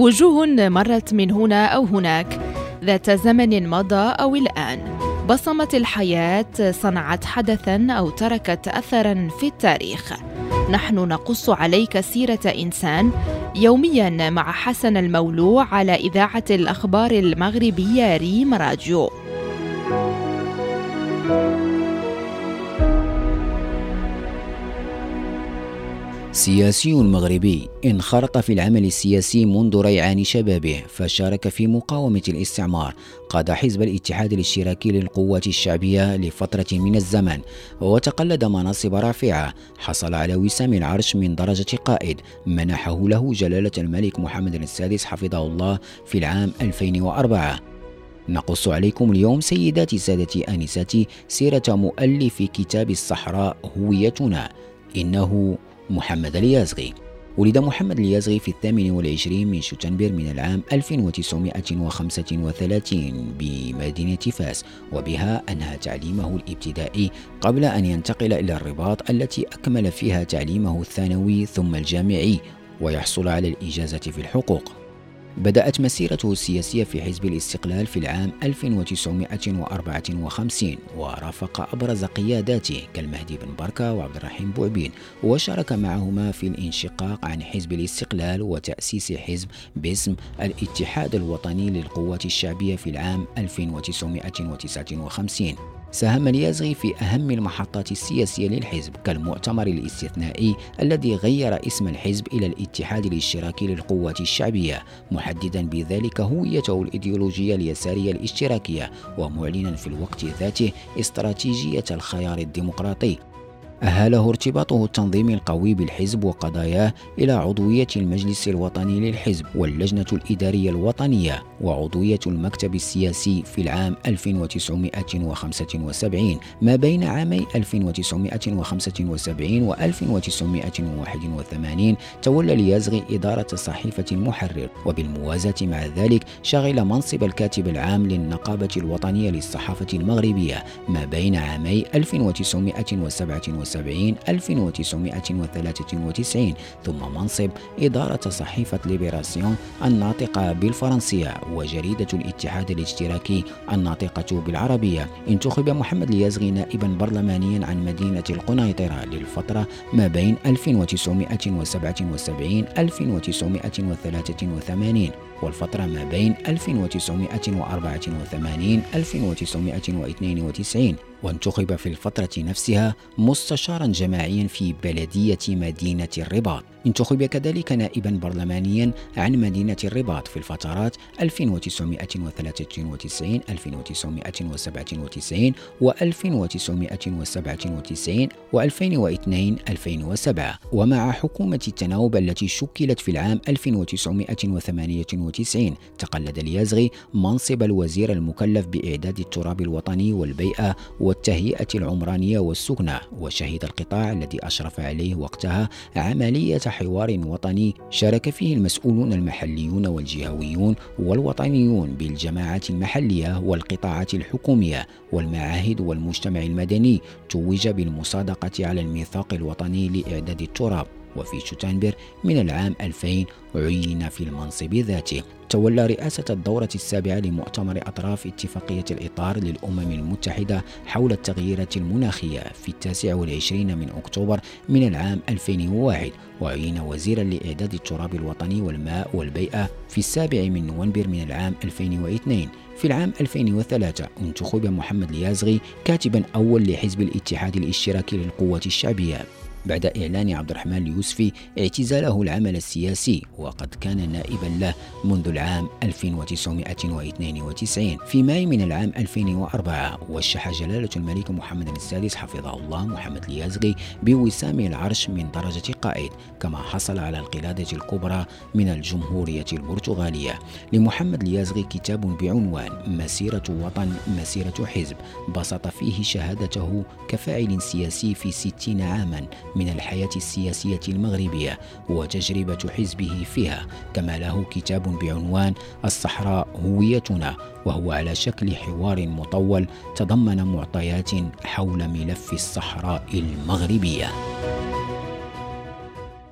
وجوه مرت من هنا أو هناك. ذات زمن مضى أو الآن بصمت الحياة صنعت حدثا أو تركت أثرا في التاريخ. نحن نقص عليك سيرة إنسان يوميا مع حسن المولوع على إذاعة الأخبار المغربية ريم راديو سياسي مغربي انخرط في العمل السياسي منذ ريعان شبابه فشارك في مقاومة الاستعمار قاد حزب الاتحاد الاشتراكي للقوات الشعبية لفترة من الزمن وتقلد مناصب رافعة حصل على وسام العرش من درجة قائد منحه له جلالة الملك محمد السادس حفظه الله في العام 2004 نقص عليكم اليوم سيداتي سادتي آنساتي سيرة مؤلف كتاب الصحراء هويتنا إنه محمد اليازغي. ولد محمد اليازغي في الثامن والعشرين من شتنبر من العام 1935 بمدينة فاس وبها أنهى تعليمه الابتدائي قبل أن ينتقل إلى الرباط التي أكمل فيها تعليمه الثانوي ثم الجامعي ويحصل على الإجازة في الحقوق. بدأت مسيرته السياسية في حزب الاستقلال في العام 1954 ورافق أبرز قياداته كالمهدي بن بركة وعبد الرحيم بوعبين وشارك معهما في الانشقاق عن حزب الاستقلال وتأسيس حزب باسم الاتحاد الوطني للقوات الشعبية في العام 1959 ساهم اليازغي في أهم المحطات السياسية للحزب كالمؤتمر الاستثنائي الذي غير اسم الحزب إلى الاتحاد الاشتراكي للقوات الشعبية محددا بذلك هويته الإيديولوجية اليسارية الاشتراكية ومعلنا في الوقت ذاته استراتيجية الخيار الديمقراطي. أهاله ارتباطه التنظيمي القوي بالحزب وقضاياه إلى عضوية المجلس الوطني للحزب واللجنة الإدارية الوطنية وعضوية المكتب السياسي في العام 1975 ما بين عامي 1975 و 1981 تولى اليازغي إدارة صحيفة المحرر. وبالموازاة مع ذلك شغل منصب الكاتب العام للنقابة الوطنية للصحافة المغربية ما بين عامي 1977 1993 ثم منصب إدارة صحيفة ليبراسيون الناطقة بالفرنسية وجريدة الاتحاد الاشتراكي الناطقة بالعربية. انتخب محمد اليازغي نائبا برلمانيا عن مدينة القنيطرة للفترة ما بين 1977 1983 والفترة ما بين 1984 1992 وانتخب في الفترة نفسها مستشارا جماعيا في بلدية مدينة الرباط. انتخب كذلك نائبا برلمانيا عن مدينة الرباط في الفترات 1993 1997 و 1997 و 2002 2007 ومع حكومة التناوب التي شكلت في العام 1998 تقلد اليازغي منصب الوزير المكلف بإعداد التراب الوطني والبيئة والتهيئة العمرانية والسكنة وشهد القطاع الذي أشرف عليه وقتها عملية حوار وطني شارك فيه المسؤولون المحليون والجهويون والوطنيون بالجماعات المحلية والقطاعات الحكومية والمعاهد والمجتمع المدني توج بالمصادقة على الميثاق الوطني لإعداد التراب. وفي شتنبر من العام 2000 عين في المنصب ذاته. تولى رئاسة الدورة السابعة لمؤتمر أطراف اتفاقية الإطار للأمم المتحدة حول التغييرات المناخية في التاسع والعشرين من أكتوبر من العام 2001 وعين وزيرا لإعداد التراب الوطني والماء والبيئة في السابع من نوفمبر من العام 2002 في العام 2003 انتخب محمد اليازغي كاتبا أول لحزب الاتحاد الاشتراكي للقوات الشعبية. بعد إعلان عبد الرحمن اليوسفي اعتزاله العمل السياسي وقد كان نائبا له منذ العام 1992 في ماي من العام 2004 وشح جلالة الملك محمد السادس حفظه الله محمد اليازغي بوسام العرش من درجة قائد كما حصل على القلادة الكبرى من الجمهورية البرتغالية. لمحمد اليازغي كتاب بعنوان مسيرة وطن مسيرة حزب بسط فيه شهادته كفاعل سياسي في ستين عاما من الحياة السياسية المغربية وتجربة حزبه فيها كما له كتاب بعنوان الصحراء هويتنا وهو على شكل حوار مطول تضمن معطيات حول ملف الصحراء المغربية.